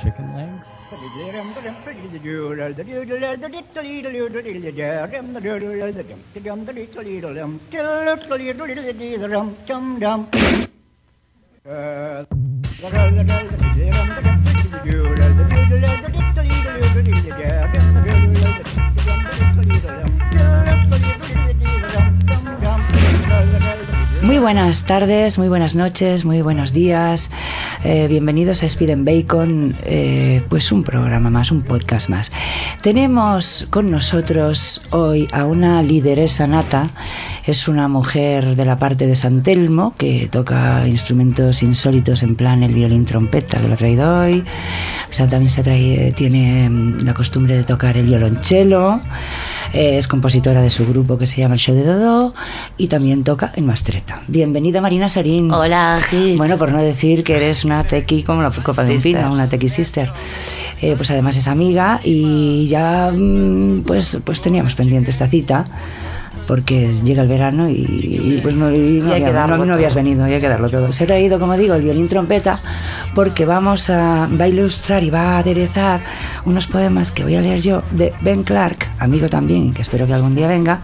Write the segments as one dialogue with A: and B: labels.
A: chicken legs.
B: Muy buenas tardes, muy buenas noches, muy buenos días. Eh, bienvenidos a Speed and Bacon, eh, pues un programa más, un podcast más. Tenemos con nosotros hoy a una lideresa nata. Es una mujer de la parte de San Telmo que toca instrumentos insólitos en plan el violín trompeta que lo ha traído hoy. O sea, también se tiene mm, la costumbre de tocar el violonchelo. Eh, es compositora de su grupo que se llama El Show de Dodo y también toca en Mastreta. Bienvenida Marina Sarín.
C: Hola, Gil.
B: Bueno, por no decir que eres una tequi como la copa de un pino, una tequi sister. Eh, pues además es amiga y ya mm, pues, pues teníamos pendiente esta cita porque llega el verano y, y, pues no, y no
C: Y que
B: había- no- no habías venido, hay que darlo todo. Se ha traído, como digo, el violín trompeta porque vamos a, va a ilustrar y va a aderezar unos poemas que voy a leer yo de Ben Clark, amigo también, que espero que algún día venga,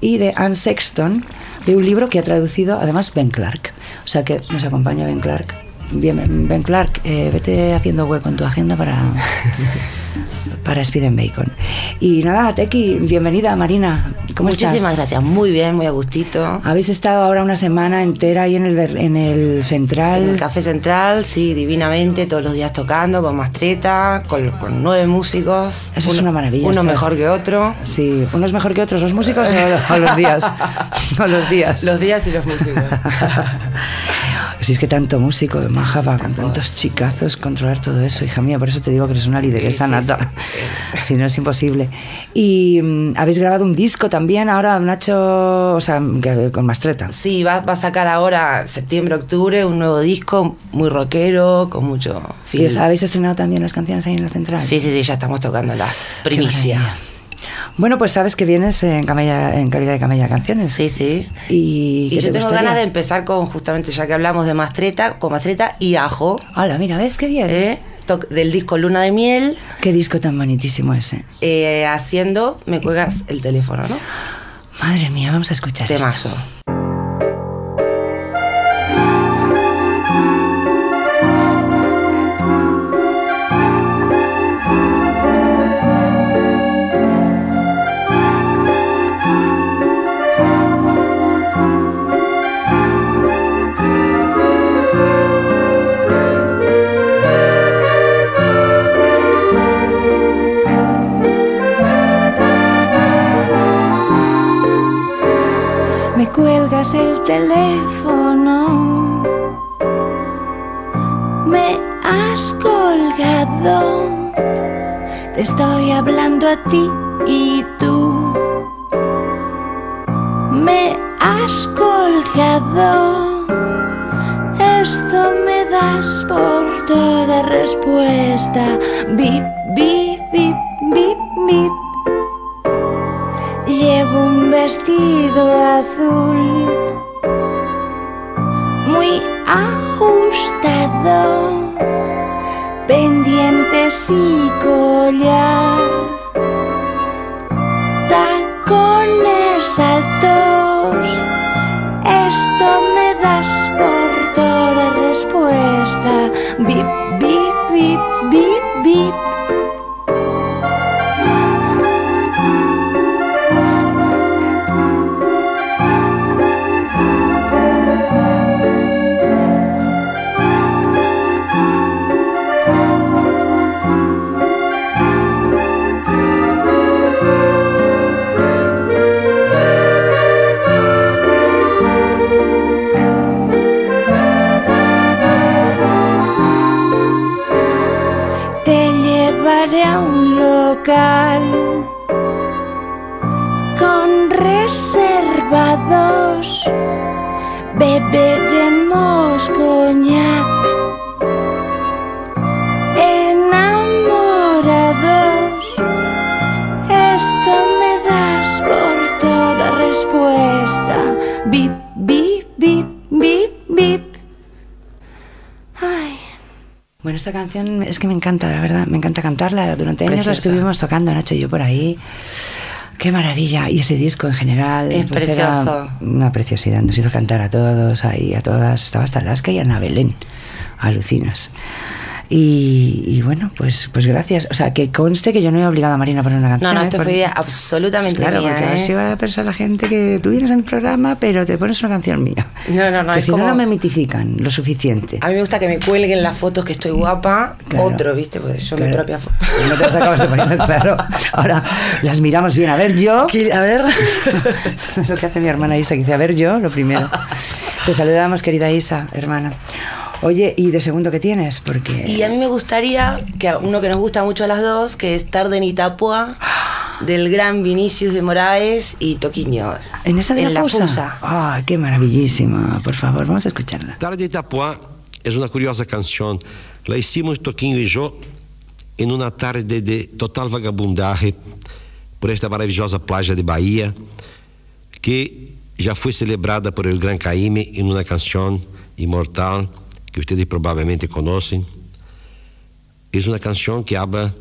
B: y de Anne Sexton, de un libro que ha traducido además Ben Clark. O sea que nos acompaña Ben Clark. Bien, Ben Clark, eh, vete haciendo hueco en tu agenda para, para Speed and Bacon. Y nada, Teki, bienvenida Marina. ¿Cómo
C: Muchísimas
B: estás?
C: gracias. Muy bien, muy a gustito.
B: Habéis estado ahora una semana entera ahí en el, en el central.
C: En el Café Central, sí, divinamente, todos los días tocando, con mastreta, con, con nueve músicos.
B: Eso es una maravilla,
C: Uno
B: estar-
C: mejor que otro.
B: Sí, unos mejor que otros, los músicos o, o los días. o los días.
C: Los días y los músicos.
B: Si es que tanto músico de Majaba, con tantos chicazos, controlar todo eso, hija mía, por eso te digo que eres una lideresa
C: Sí, sí,
B: nata. Si no es imposible. Y mm, habéis grabado un disco también, ahora Nacho, o sea, que- con Mastreta.
C: Sí, va, va a sacar ahora, septiembre, octubre, un nuevo disco muy rockero, con mucho
B: ¿Y
C: feel.
B: habéis estrenado también las canciones ahí en la central?
C: Sí, sí, sí, ya estamos tocando la primicia.
B: Bueno, pues sabes que vienes en, camella, en calidad de camella canciones.
C: Sí, sí.
B: Y,
C: Y
B: ¿qué
C: yo
B: te
C: tengo
B: gustaría?
C: ganas de empezar con, justamente ya que hablamos de mastreta, con mastreta y ajo,
B: Hola, mira, ¿ves qué bien?
C: ¿eh? Del disco Luna de Miel,
B: Qué disco tan bonitísimo ese.
C: eh, haciendo Me cuelgas el teléfono, ¿no?
B: Madre mía, vamos a escuchar esto.
C: Temazo.
D: Me el teléfono. Me has colgado. Te estoy hablando a ti y tú. Me has colgado. Esto me das por toda respuesta. Bip, bip, bip, bip, bip. Vestido azul muy ajustado, pendientes y collar, tacones altos. Esto reservados. Beberemos coñac. Enamorados. Esto me das por toda respuesta. Bip, bip, bip, bip, bip. Ay.
B: Bueno, esta canción es que me encanta, la verdad, me encanta cantarla. Durante años la estuvimos tocando, Nacho y yo por ahí. Qué maravilla. Y ese disco en general.
C: Es
B: pues era
C: precioso.
B: una preciosidad. Nos hizo cantar a todos, ahí, a todas. Estaba hasta Alaska y Ana Belén. Alucinas. Y, y bueno, pues, pues gracias. O sea, que conste que yo no he obligado a Marina a poner una canción.
C: No, no,
B: ¿eh?
C: esto
B: Porque-
C: fue absolutamente
B: Claro,
C: mía,
B: porque a ver
C: ¿eh?
B: si va a pensar la gente que tú vienes a mi programa, pero te pones una canción mía.
C: No, no, no,
B: Que
C: es
B: si no,
C: como-
B: no me mitifican lo suficiente.
C: A mí me gusta que me cuelguen las fotos que estoy guapa.
B: Claro.
C: Otro, ¿viste? Pues yo mi
B: Claro.
C: propia foto.
B: No te las acabas de poner, claro. Ahora las miramos bien. A ver, yo.
C: ¿Qué? A ver.
B: es lo que hace mi hermana Isa, que dice, a ver, yo, lo primero. Te saludamos, querida Isa, hermana. Oye, ¿y de segundo qué tienes? Porque...
C: Y a mí me gustaría, que a uno que nos gusta mucho a las dos, que es Tarde en Itapua, del gran Vinicius de Moraes y Toquiño.
B: ¿En esa de
C: en
B: la, fusa? ¡Ah, qué maravillísima! Por favor, vamos a escucharla.
A: Tarde de Itapuá es una curiosa canción. La hicimos Toquinho y yo en una tarde de total vagabundaje por esta maravillosa playa de Bahía, que ya fue celebrada por el Gran Caime en una canción inmortal que vocês provavelmente conhecem, é uma canção que habla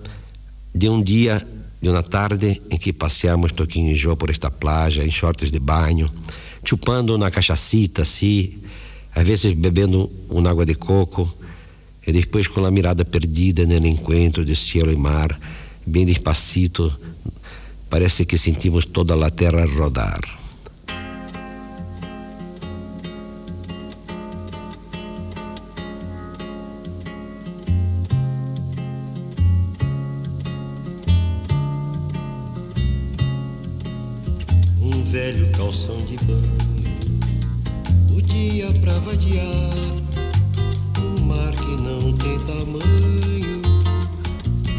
A: de um dia de uma tarde em que passeamos Toquinho e yo por esta playa, em shorts de banho, chupando na cachacita assim, às vezes bebendo uma água de coco, e depois com a mirada perdida no encontro de cielo e mar, bem despacito, parece que sentimos toda a terra rodar. Velho calção de banho, o dia pra vadiar, um mar que não tem tamanho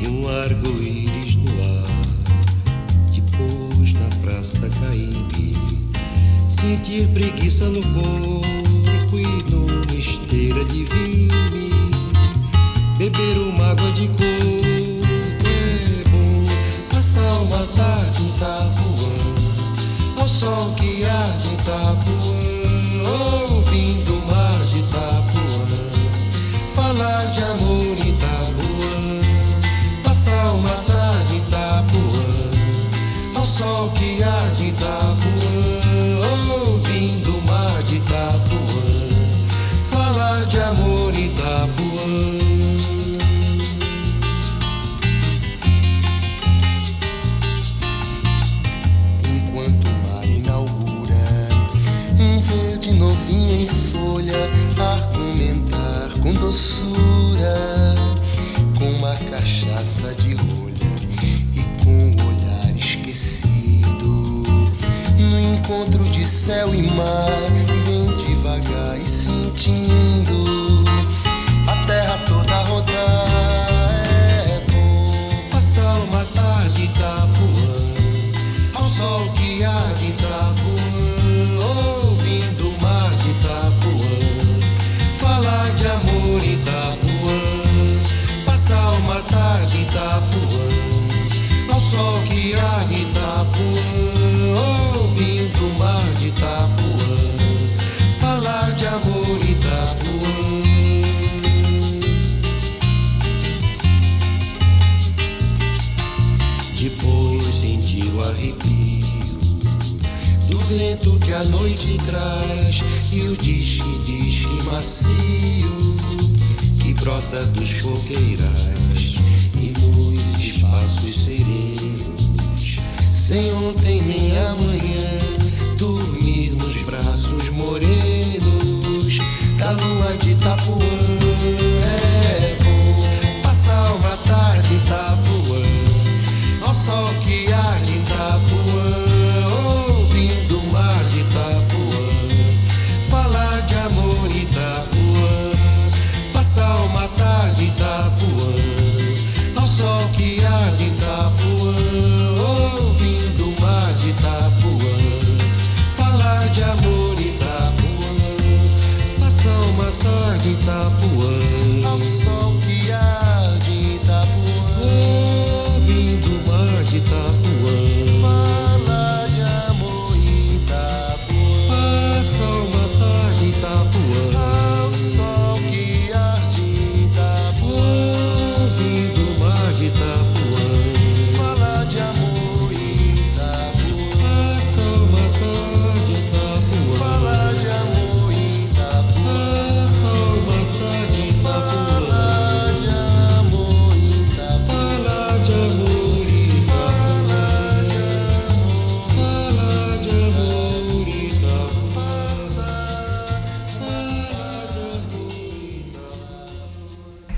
A: e um arco-íris no ar. Depois na praça Caíbe, sentir preguiça no corpo e numa esteira de vime, beber uma água de coco sol que arde em Itapuã, ouvindo o mar de Itapuã, falar de amor em Itapuã, passar uma tarde em Itapuã, ao sol que arde em Itapuã, encontro de céu e mar, bem devagar e sentindo que brota dos coqueirais e nos espaços serenos, sem ontem nem amanhã,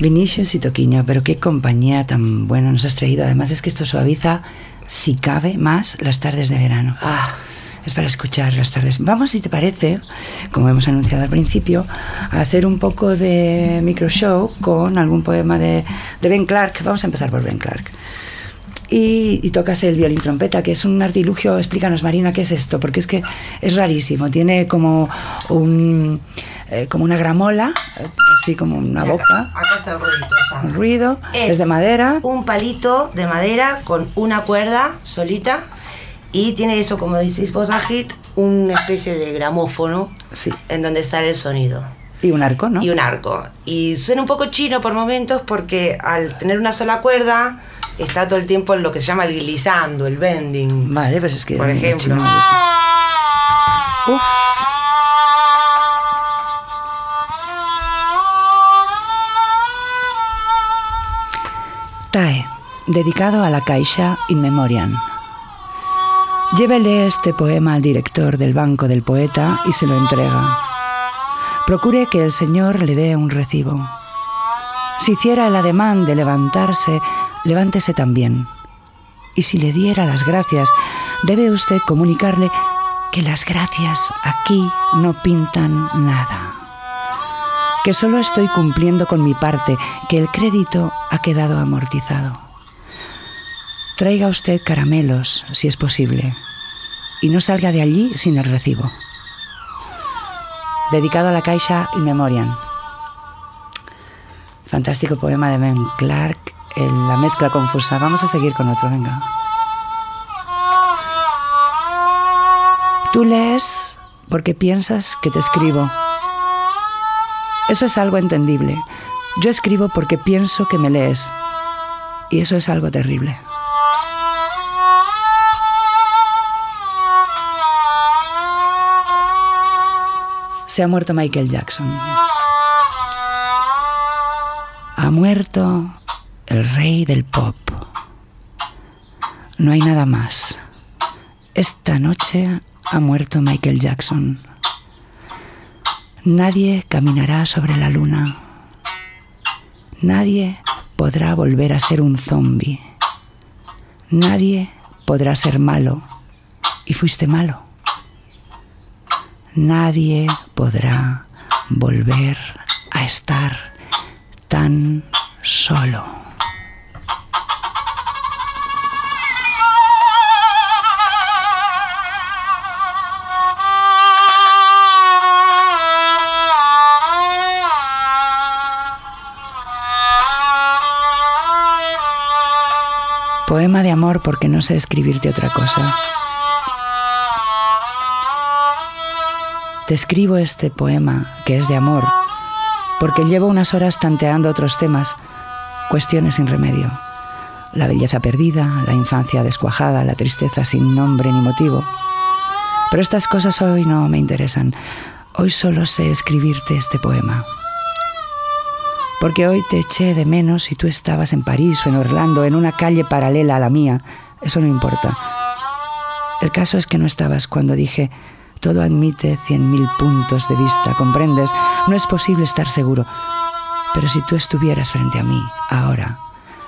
B: Vinicius y Toquiño, pero qué compañía tan buena nos has traído. Además es que esto suaviza, si cabe, más las tardes de verano.
C: Ah,
B: Es para escuchar las tardes. Vamos, si te parece, como hemos anunciado al principio, a hacer un poco de micro show con algún poema de, de Ben Clark. Vamos a empezar por Ben Clark. Y, y tocas el violín trompeta, que es un artilugio. Explícanos, Marina, qué es esto, porque es que es rarísimo. Tiene como un eh, como una gramola, eh, así como una boca,
C: acá está el ruidito. está.
B: un ruido.
C: Es
B: Es de madera.
C: Un palito de madera con una cuerda solita y tiene eso, como decís vos, Agit, una especie de gramófono
B: Sí.
C: en donde sale el sonido.
B: Y un arco, ¿no?
C: Y un arco. Y suena un poco chino por momentos porque al tener una sola cuerda está todo el tiempo en lo que se llama el glissando, el bending.
B: Vale, pues es que.
C: Por
B: el
C: ejemplo.
B: chino. Uf. Dedicado a la Caixa in Memoriam. Llévele este poema al director del banco del poeta y se lo entrega. Procure que el señor le dé un recibo. Si hiciera el ademán de levantarse, levántese también. Y si le diera las gracias, debe usted comunicarle que las gracias aquí no pintan nada. Que solo estoy cumpliendo con mi parte, que el crédito ha quedado amortizado. Traiga usted caramelos, si es posible, y no salga de allí sin el recibo. Dedicado a la Caixa in Memoriam. Fantástico poema de Ben Clark, en la mezcla confusa. Vamos a seguir con otro, venga. Tú lees porque piensas que te escribo. Eso es algo entendible. Yo escribo porque pienso que me lees. Y eso es algo terrible. Se ha muerto Michael Jackson. Ha muerto el rey del pop. No hay nada más. Esta noche ha muerto Michael Jackson. Nadie caminará sobre la luna. Nadie podrá volver a ser un zombie. Nadie podrá ser malo. Y fuiste malo. Nadie podrá volver a estar tan solo. Poema de amor porque no sé escribirte otra cosa. Te escribo este poema, que es de amor, porque llevo unas horas tanteando otros temas, cuestiones sin remedio. La belleza perdida, la infancia descuajada, la tristeza sin nombre ni motivo. Pero estas cosas hoy no me interesan. Hoy solo sé escribirte este poema. Porque hoy te eché de menos y tú estabas en París o en Orlando, en una calle paralela a la mía. Eso no importa. El caso es que no estabas cuando dije, todo admite cien mil puntos de vista, ¿comprendes? No es posible estar seguro. Pero si tú estuvieras frente a mí, ahora,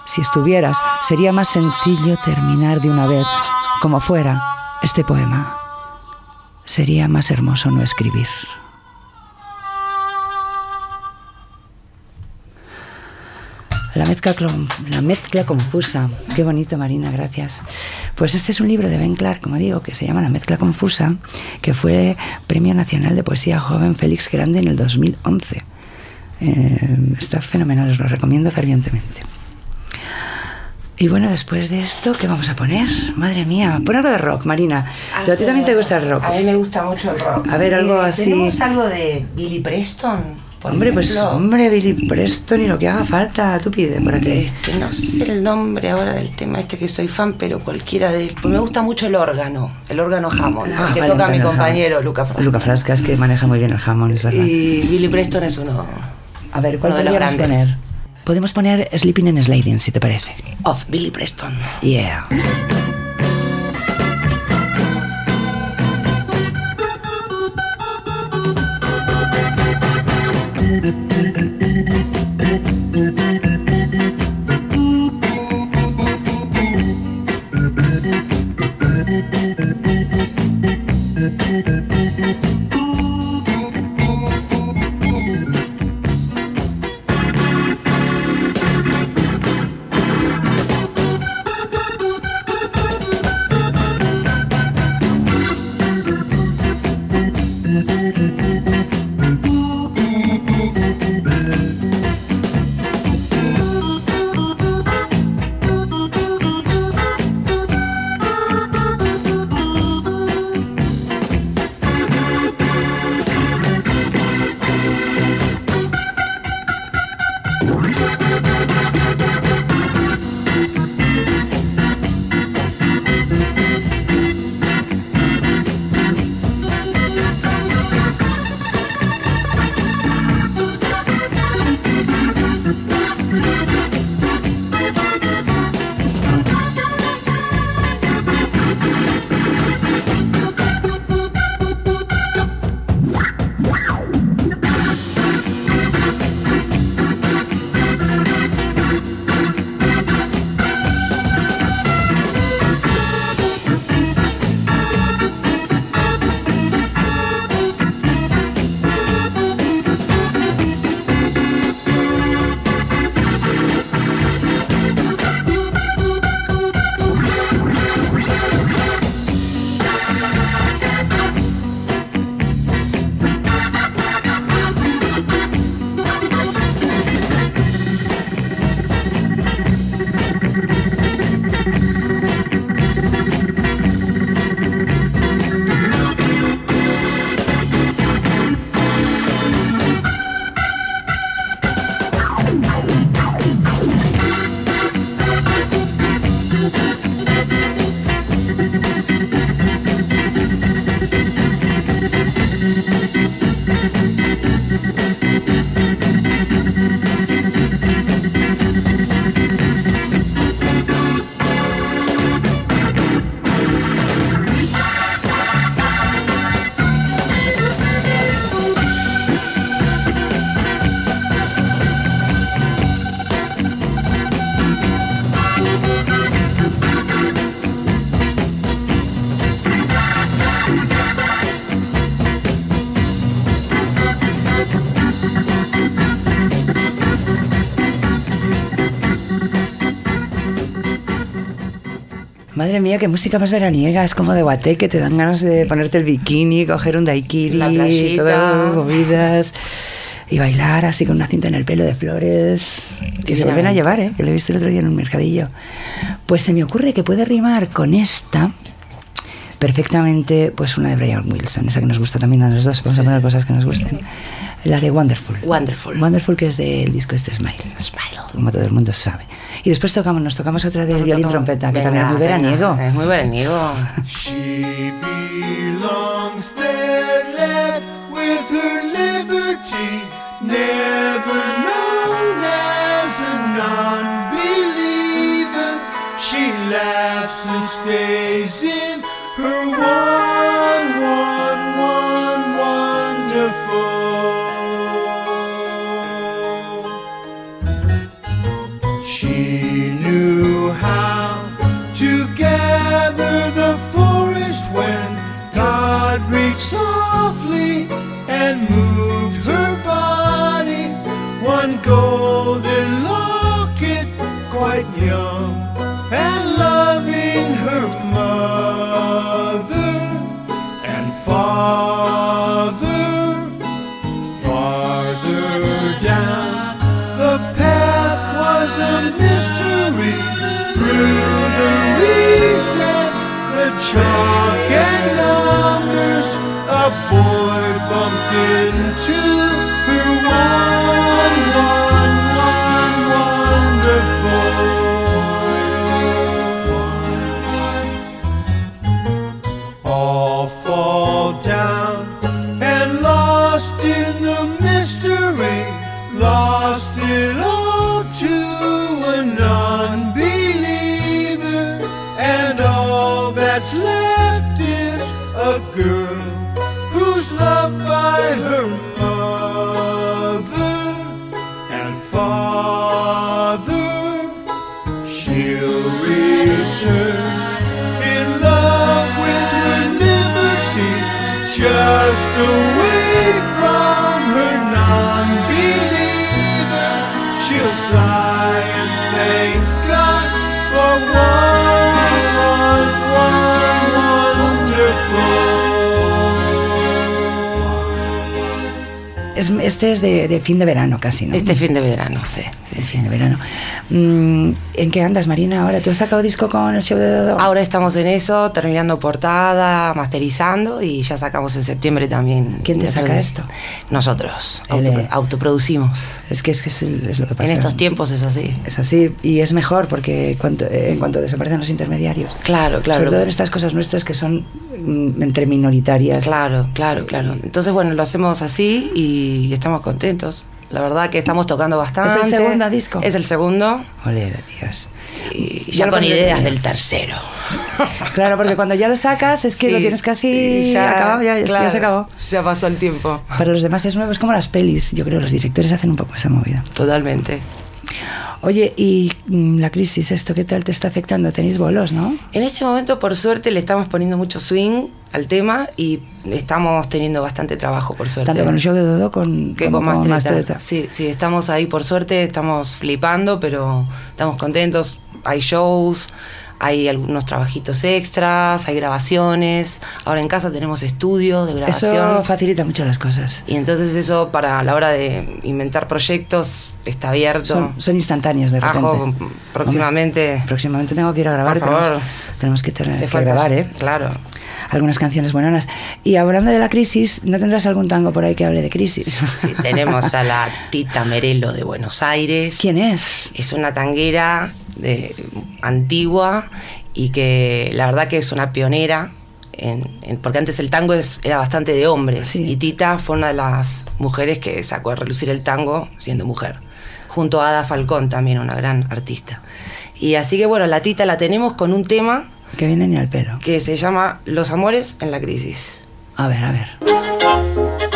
B: si estuvieras, sería más sencillo terminar de una vez, como fuera, este poema. Sería más hermoso no escribir. La mezcla, la mezcla confusa. Qué bonito, Marina, gracias. Pues este es un libro de Ben Clark, como digo, que se llama La mezcla confusa, que fue Premio Nacional de Poesía Joven Félix Grande en el 2011. Eh, está fenomenal, os lo recomiendo fervientemente. Y bueno, después de esto, ¿qué vamos a poner? Madre mía, pon algo de rock, Marina. ¿Tú a ti también te gusta el rock?
C: A mí me gusta mucho el rock.
B: A ver, algo
C: Eh,
B: así.
C: ¿Tenemos algo de Billy Preston? Por
B: Hombre, pues
C: ejemplo?
B: hombre, Billy Preston y lo que haga falta, tú pide por aquí.
C: Este, no sé el nombre ahora del tema este que soy fan, pero cualquiera de pues me gusta mucho el órgano, el órgano Hammond,
B: Ah,
C: que
B: vale,
C: toca mi compañero
B: Hammond.
C: Luca Frasca.
B: Luca Frasca es que maneja muy bien el jamón, es verdad.
C: Y Billy Preston es uno
B: A ver, ¿cuál
C: uno de los
B: podríamos
C: grandes.
B: poner? Podemos poner Sleeping and Sliding, si te parece.
C: of Billy Preston.
B: Yeah. Madre mía, qué música más veraniega. Es como de guate que te dan ganas de ponerte el bikini, coger un daiquiri,
C: La
B: todas comidas y bailar así con una cinta en el pelo de flores. Que se vuelven a llevar, ¿eh? Que lo he visto el otro día en un mercadillo. Pues se me ocurre que puede rimar con esta perfectamente, pues una de Brian Wilson, esa que nos gusta también a los dos. Vamos a poner cosas que nos gusten. La de Wonderful.
C: Wonderful.
B: Wonderful, que es del disco este Smile
C: Smile.
B: como todo el mundo sabe. Y después tocamos, nos tocamos otra de
C: Nos
B: violín
C: tocamos-
B: trompeta, que
C: Venga,
B: también es muy
C: venga,
B: veraniego.
C: Es muy veraniego.
E: She belongs there, left with her liberty, never known as a non-believer. She laughs and stays in her one, She'll sigh and thank God for one, one, wonderful.
B: Es, este es de, de fin de verano casi, ¿no?
C: Este fin de verano, sí. Sí.
B: fin de verano. Mm, ¿En qué andas, Marina, ahora? ¿Tú has sacado disco con el show de Dodo?
C: Ahora estamos en eso, terminando portada, masterizando y ya sacamos en septiembre también.
B: ¿Quién te saca esto?
C: Nosotros,
B: L.
C: autopro- autoproducimos.
B: Es que es, que es, el- es lo que pasa.
C: En estos tiempos es así.
B: Es así, y es mejor porque cuanto- eh, en cuanto desaparecen los intermediarios.
C: Claro, claro.
B: Sobre todo en estas cosas nuestras que son mm, entre minoritarias.
C: Claro, claro, claro. Entonces, bueno, lo hacemos así y estamos contentos. La verdad que estamos tocando bastante.
B: segundo disco?
C: Es el segundo.
B: Ole, Dios.
C: Y
B: Ya
C: ya con ideas del tercero.
B: Claro, porque cuando ya lo sacas es que
C: Sí.
B: lo tienes casi
C: Y
B: acabado, ya, es ya se acabó.
C: Ya pasó el tiempo.
B: Para los demás es nuevo, es como las pelis. Yo creo que los directores hacen un poco esa movida.
C: Totalmente.
B: Oye, y mm, la crisis, ¿esto qué tal te está afectando? Tenéis bolos, ¿no?
C: En este momento, por suerte, le estamos poniendo mucho swing al tema y estamos teniendo bastante trabajo, por suerte.
B: Tanto con el show de Dodo con,
C: que con
B: con.
C: Mastereta. Sí, sí, estamos ahí por suerte, estamos flipando, pero estamos contentos. Hay shows, hay algunos trabajitos extras, hay grabaciones. Ahora en casa tenemos estudio de grabación.
B: Eso facilita mucho las cosas.
C: Y entonces eso para la hora de inventar proyectos está abierto.
B: Son, son instantáneos de repente.
C: Ajo, próximamente.
B: Hombre, próximamente tengo que ir a grabar.
C: Por
B: tenemos,
C: favor.
B: tenemos que, tener,
C: Hace
B: que grabar, ¿eh?
C: Claro.
B: Algunas canciones buenas. Y hablando de la crisis, ¿no tendrás algún tango por ahí que hable de crisis?
C: Sí, tenemos a la Tita Merelo de Buenos Aires.
B: ¿Quién es?
C: Es una tanguera de, antigua y que la verdad que es una pionera. En, en- porque antes el tango es- era bastante de hombres
B: Sí.
C: y Tita fue una de las mujeres que sacó a relucir el tango siendo mujer, junto a Ada Falcón también, una gran artista. Y así que bueno, la Tita la tenemos con un tema
B: Que viene ni al pelo.
C: que se llama Los amores en la crisis.
B: A ver, a ver.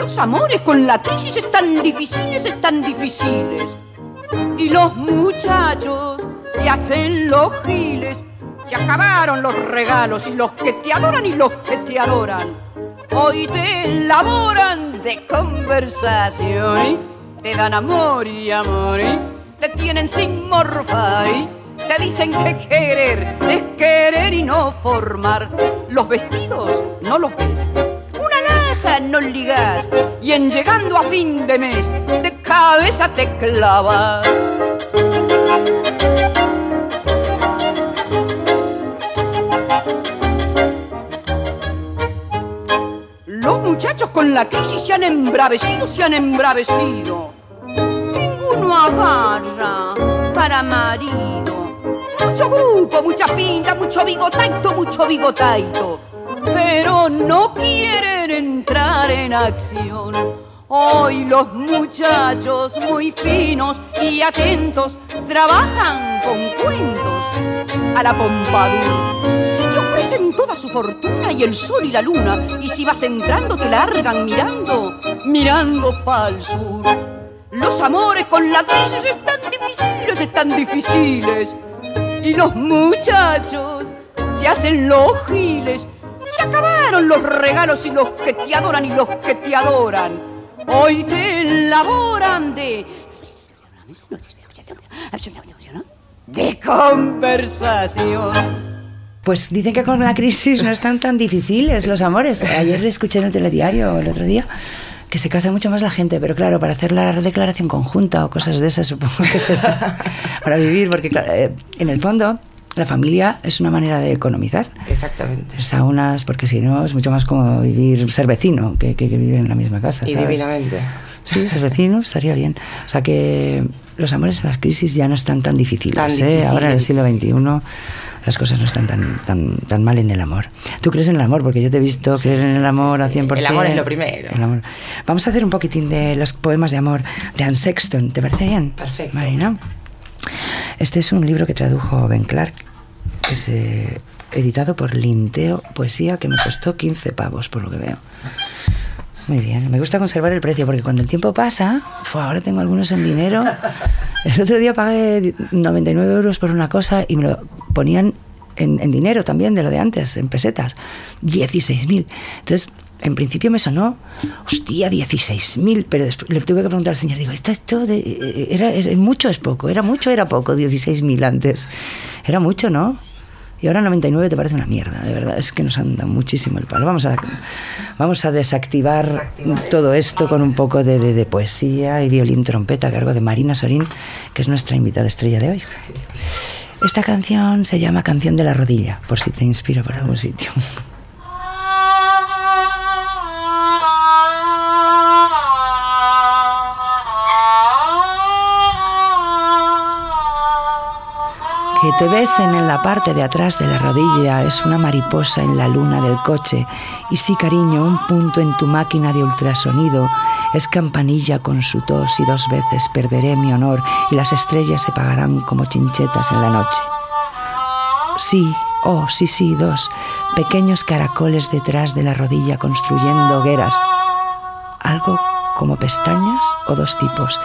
F: Los amores con la crisis están difíciles, están difíciles. Y los muchachos se hacen los giles. Se acabaron los regalos y los que te adoran y los que te adoran. Hoy te elaboran de conversación. te dan amor y amor y te tienen sin morfar y te dicen que querer es querer y no formar. Los vestidos no los ves, no ligas y en llegando a fin de mes de cabeza te clavas. Los muchachos con la crisis se han embravecido, se han embravecido. Ninguno agarra para marido. Mucho grupo, mucha pinta, mucho bigotaito, mucho bigotaito. Pero no quieren entrar en acción. Hoy los muchachos muy finos y atentos trabajan con cuentos a la pompadour te ofrecen toda su fortuna y el sol y la luna. Y si vas entrando te largan mirando, mirando pa'l sur. Los amores con la crisis están difíciles, están difíciles. Y los muchachos se hacen los giles. Se acabaron los regalos y los que te adoran y los que te adoran. Hoy te elaboran de... De conversación.
B: Pues dicen que con la crisis no están tan difíciles los amores. Ayer escuché en el telediario el otro día que se casa mucho más la gente, pero claro, para hacer la declaración conjunta o cosas de esas, supongo que será para vivir, porque claro, eh, en el fondo la familia es una manera de economizar.
C: Exactamente.
B: Saunas, porque si no es mucho más como vivir, ser vecino que, que- que vivir en la misma casa.
C: Y
B: ¿sabes?
C: divinamente.
B: Sí, ser vecino estaría bien. O sea que los amores en las crisis ya no están tan difíciles.
C: Tan
B: ¿eh? Ahora en el siglo XXI las cosas no están tan, tan, tan mal en el amor. Tú crees en el amor, porque yo te he visto creer en el amor a 100%.
C: El amor es lo primero.
B: El amor. Vamos a hacer un poquitín de los poemas de amor de Anne Sexton. ¿Te parece bien?
C: Perfecto.
B: Marina. Este es un libro que tradujo Ben Clark, que es eh, editado por Linteo Poesía, que me costó 15 pavos, por lo que veo. Muy bien, me gusta conservar el precio porque cuando el tiempo pasa, ahora tengo algunos en dinero. El otro día pagué 99 euros por una cosa y me lo ponían en, dinero también, de lo de antes, en pesetas. 16.000. Entonces, en principio me sonó, hostia, 16.000, pero después le tuve que preguntar al señor, digo, ¿esto, esto de, era, ¿es mucho es poco? ¿Era mucho era poco 16.000 antes? Era mucho, ¿no? Y ahora 99 te parece una mierda, de verdad. Es que nos han dado muchísimo el palo. Vamos a, vamos a desactivar, todo esto con un poco de, de- de poesía y violín trompeta a cargo de Marina Sorín, que es nuestra invitada estrella de hoy. Esta canción se llama Canción de la Rodilla, por si te inspira por algún sitio. Que te besen en la parte de atrás de la rodilla es una mariposa en la luna del coche. Y sí, cariño, un punto en tu máquina de ultrasonido es campanilla con su tos y dos veces perderé mi honor y las estrellas se pagarán como chinchetas en la noche. Sí, oh, sí, sí, dos pequeños caracoles detrás de la rodilla construyendo hogueras. Algo como pestañas o dos tipos.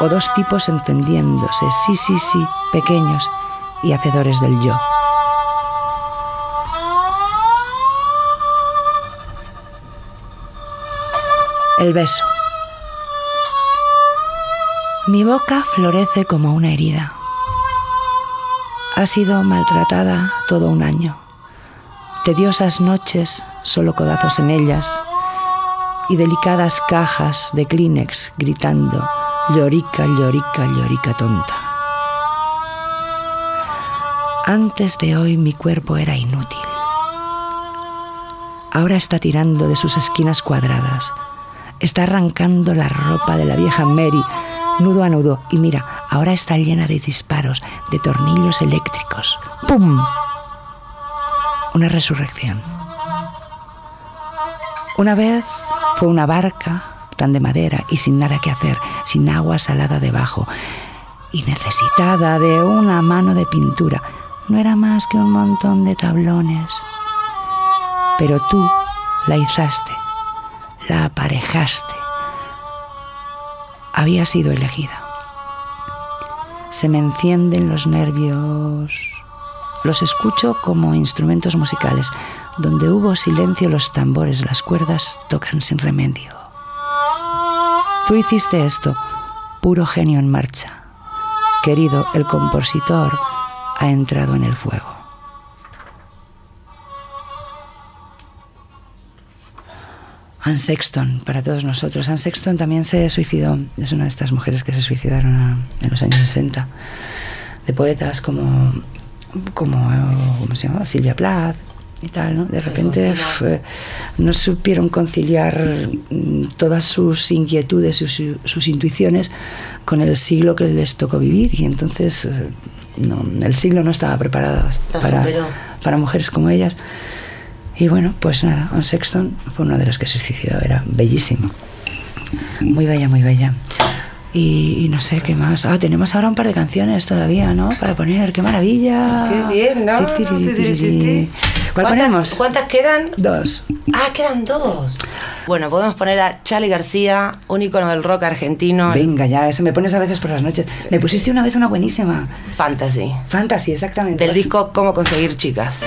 B: O dos tipos encendiéndose, sí, sí, sí, pequeños y hacedores del yo. El beso. Mi boca florece como una herida. Ha sido maltratada todo un año. Tediosas noches, solo codazos en ellas, y delicadas cajas de Kleenex gritando, llorica, llorica, llorica tonta. Antes de hoy mi cuerpo era inútil. Ahora está tirando de sus esquinas cuadradas. Está arrancando la ropa de la vieja Mary, nudo a nudo, y mira, ahora está llena de disparos, de tornillos eléctricos. ¡Pum! Una resurrección. Una vez fue una barca tan de madera y sin nada que hacer, sin agua salada debajo, y necesitada de una mano de pintura. No era más que un montón de tablones. Pero tú la izaste, la aparejaste. Había sido elegida. Se me encienden los nervios. Los escucho como instrumentos musicales. Donde hubo silencio, los tambores, las cuerdas tocan sin remedio. Tú hiciste esto, puro genio en marcha. Querido, el compositor ha entrado en el fuego. Anne Sexton, para todos nosotros. Anne Sexton también se suicidó, es una de estas mujeres que se suicidaron en los años 60, de poetas como, como ¿cómo se llama? Silvia Plath y tal, ¿no? De repente fue- no supieron conciliar mm, todas sus inquietudes, sus, sus intuiciones con el siglo que les tocó vivir y entonces eh, no, el siglo no estaba preparado para, mujeres como ellas. Y bueno, pues nada, Anne Sexton fue una de las que se suicidó, era bellísimo. Muy bella, muy bella. Y, y no sé qué más. Ah, tenemos ahora un par de canciones todavía, ¿no? Para poner, qué maravilla.
G: Qué bien, ¿no?
B: Tiri,
G: Ti, tiri, ti,
B: tiri.
G: ti.
B: ¿Cuál
G: ¿Cuántas-
B: ponemos?
G: ¿Cuántas quedan?
B: Dos.
G: Ah, quedan dos. Bueno, podemos poner a Charlie García, un ícono del rock argentino.
B: Venga, ya, eso me pones a veces por las noches. Me pusiste una vez una buenísima.
G: Fantasy.
B: Fantasy, exactamente.
G: Del disco Cómo conseguir chicas.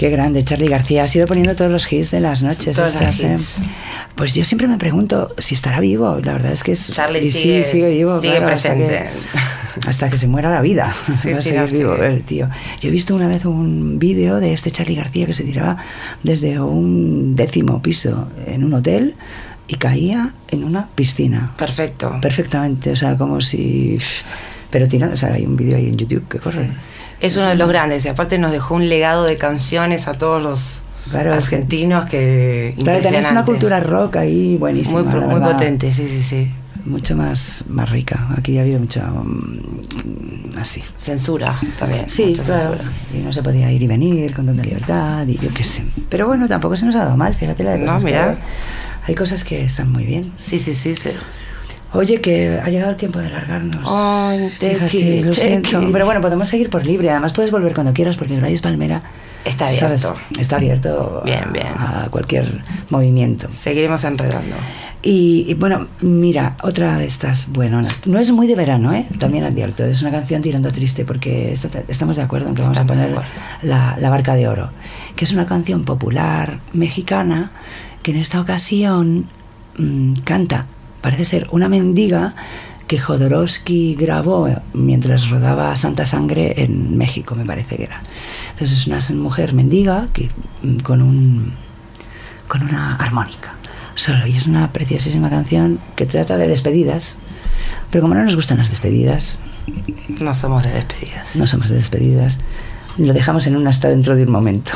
H: Qué
B: grande, Charlie García. Has ido poniendo todos los hits de las noches.
G: Todos los
B: ¿eh?
G: hits.
B: Pues yo siempre me pregunto si estará vivo. La verdad es que es.
G: Charlie
B: sí,
G: sigue-
B: sigue vivo.
G: sigue
B: claro, hasta
G: presente.
B: que- Hasta que, se muera la vida.
G: Sí, sí,
B: vivo el tío. Yo he visto una vez un vídeo de este Charlie García que se tiraba desde un décimo piso en un hotel y caía en una piscina.
G: Perfecto.
B: Perfectamente. O sea, como si. Pero tirando. O sea, hay un vídeo ahí en YouTube que corre.
G: Es uno de los grandes y aparte nos dejó un legado de canciones a todos los
B: Claro, que-
G: argentinos que.
B: Claro, tenés una cultura rock ahí buenísima.
G: muy, muy potente, sí, sí, sí.
B: Mucho más, más rica. Aquí ha habido mucha. mm, así.
G: Censura también.
B: Sí, claro.
G: censura.
B: Y no se podía ir y venir con tanta libertad y yo qué sé. Pero bueno, tampoco se nos ha dado mal, fíjate la de
G: No,
B: cosas que
G: mira.
B: hay. Hay cosas que están muy bien.
G: Sí, sí, sí. sí.
B: Oye, que ha llegado el tiempo de largarnos.
G: Ay, te
B: Fíjate, lo siento. Pero bueno, podemos seguir por libre. Además, puedes volver cuando quieras porque Gladys Palmera
C: Está abierto.
B: ¿sabes? Está abierto
C: Bien,
B: a,
C: bien.
B: a cualquier movimiento.
C: Seguiremos enredando.
B: Y, y, bueno, mira, otra de estas, bueno, no, es muy de verano, ¿eh? también advierto, es una canción tirando triste porque esta- estamos de acuerdo en que vamos a poner la, La Barca de Oro, que es una canción popular mexicana que en esta ocasión mm, canta, parece ser una mendiga que Jodorowsky grabó mientras rodaba Santa Sangre en México, me parece que era. Entonces es una mujer mendiga que, mm, con un con una armónica solo. Y es una preciosísima canción que trata de despedidas. Pero como no nos gustan las despedidas,
C: No somos de despedidas.
B: no somos de despedidas, lo dejamos en un hasta dentro de un momento.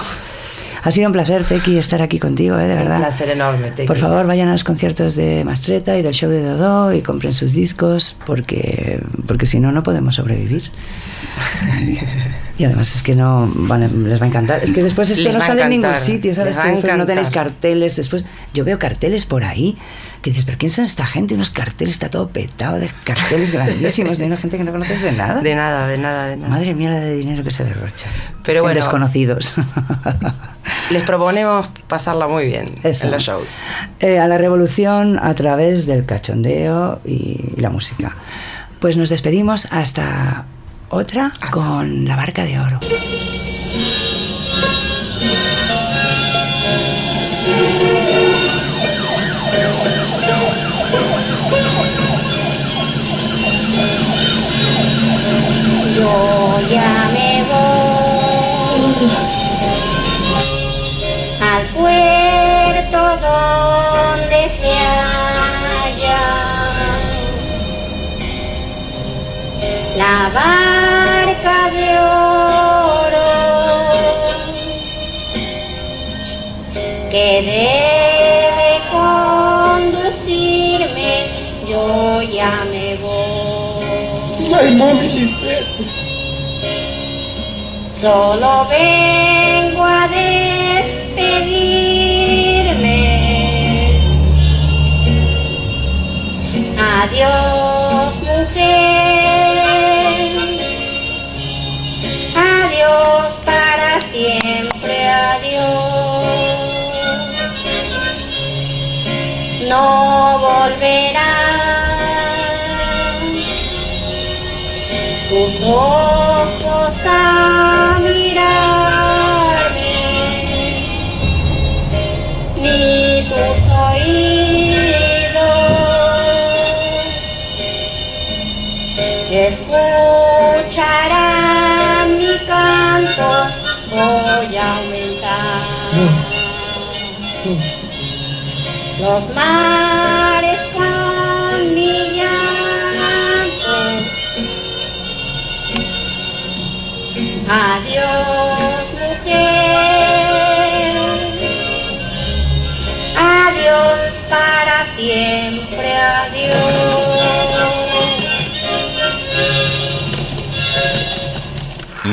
B: Ha sido un placer, Tequi, estar aquí contigo, ¿eh? de verdad.
C: Un placer enorme, Tequi.
B: Por favor, vayan a los conciertos de Mastreta y del show de Dodó y compren sus discos, porque, porque si no, no podemos sobrevivir. Y además es que no van les va a encantar. Es que después esto
C: Les
B: no sale en ningún sitio, ¿sabes? Que no tenéis carteles. Después yo veo carteles por ahí que dices, ¿pero quién son esta gente? Unos carteles, está todo petado de carteles grandísimos de una gente que no conoces de nada.
C: De nada, de nada, de nada.
B: Madre mía, la de dinero que se derrocha.
C: Pero
B: En
C: bueno.
B: Desconocidos.
C: Les proponemos pasarla muy bien
B: Eso.
C: en los shows.
B: Eh, a la revolución a través del cachondeo y la música. Pues nos despedimos hasta otra con la barca de oro.
I: Yo ya me voy al puerto donde se halla la barca de oro que debe conducirme. Yo ya me voy. Solo vengo a despedirme. Adiós, mujer. No volverás tus ojos a mirarme, ni tus oídos escucharán mi canto, voy a aumentar. Los mares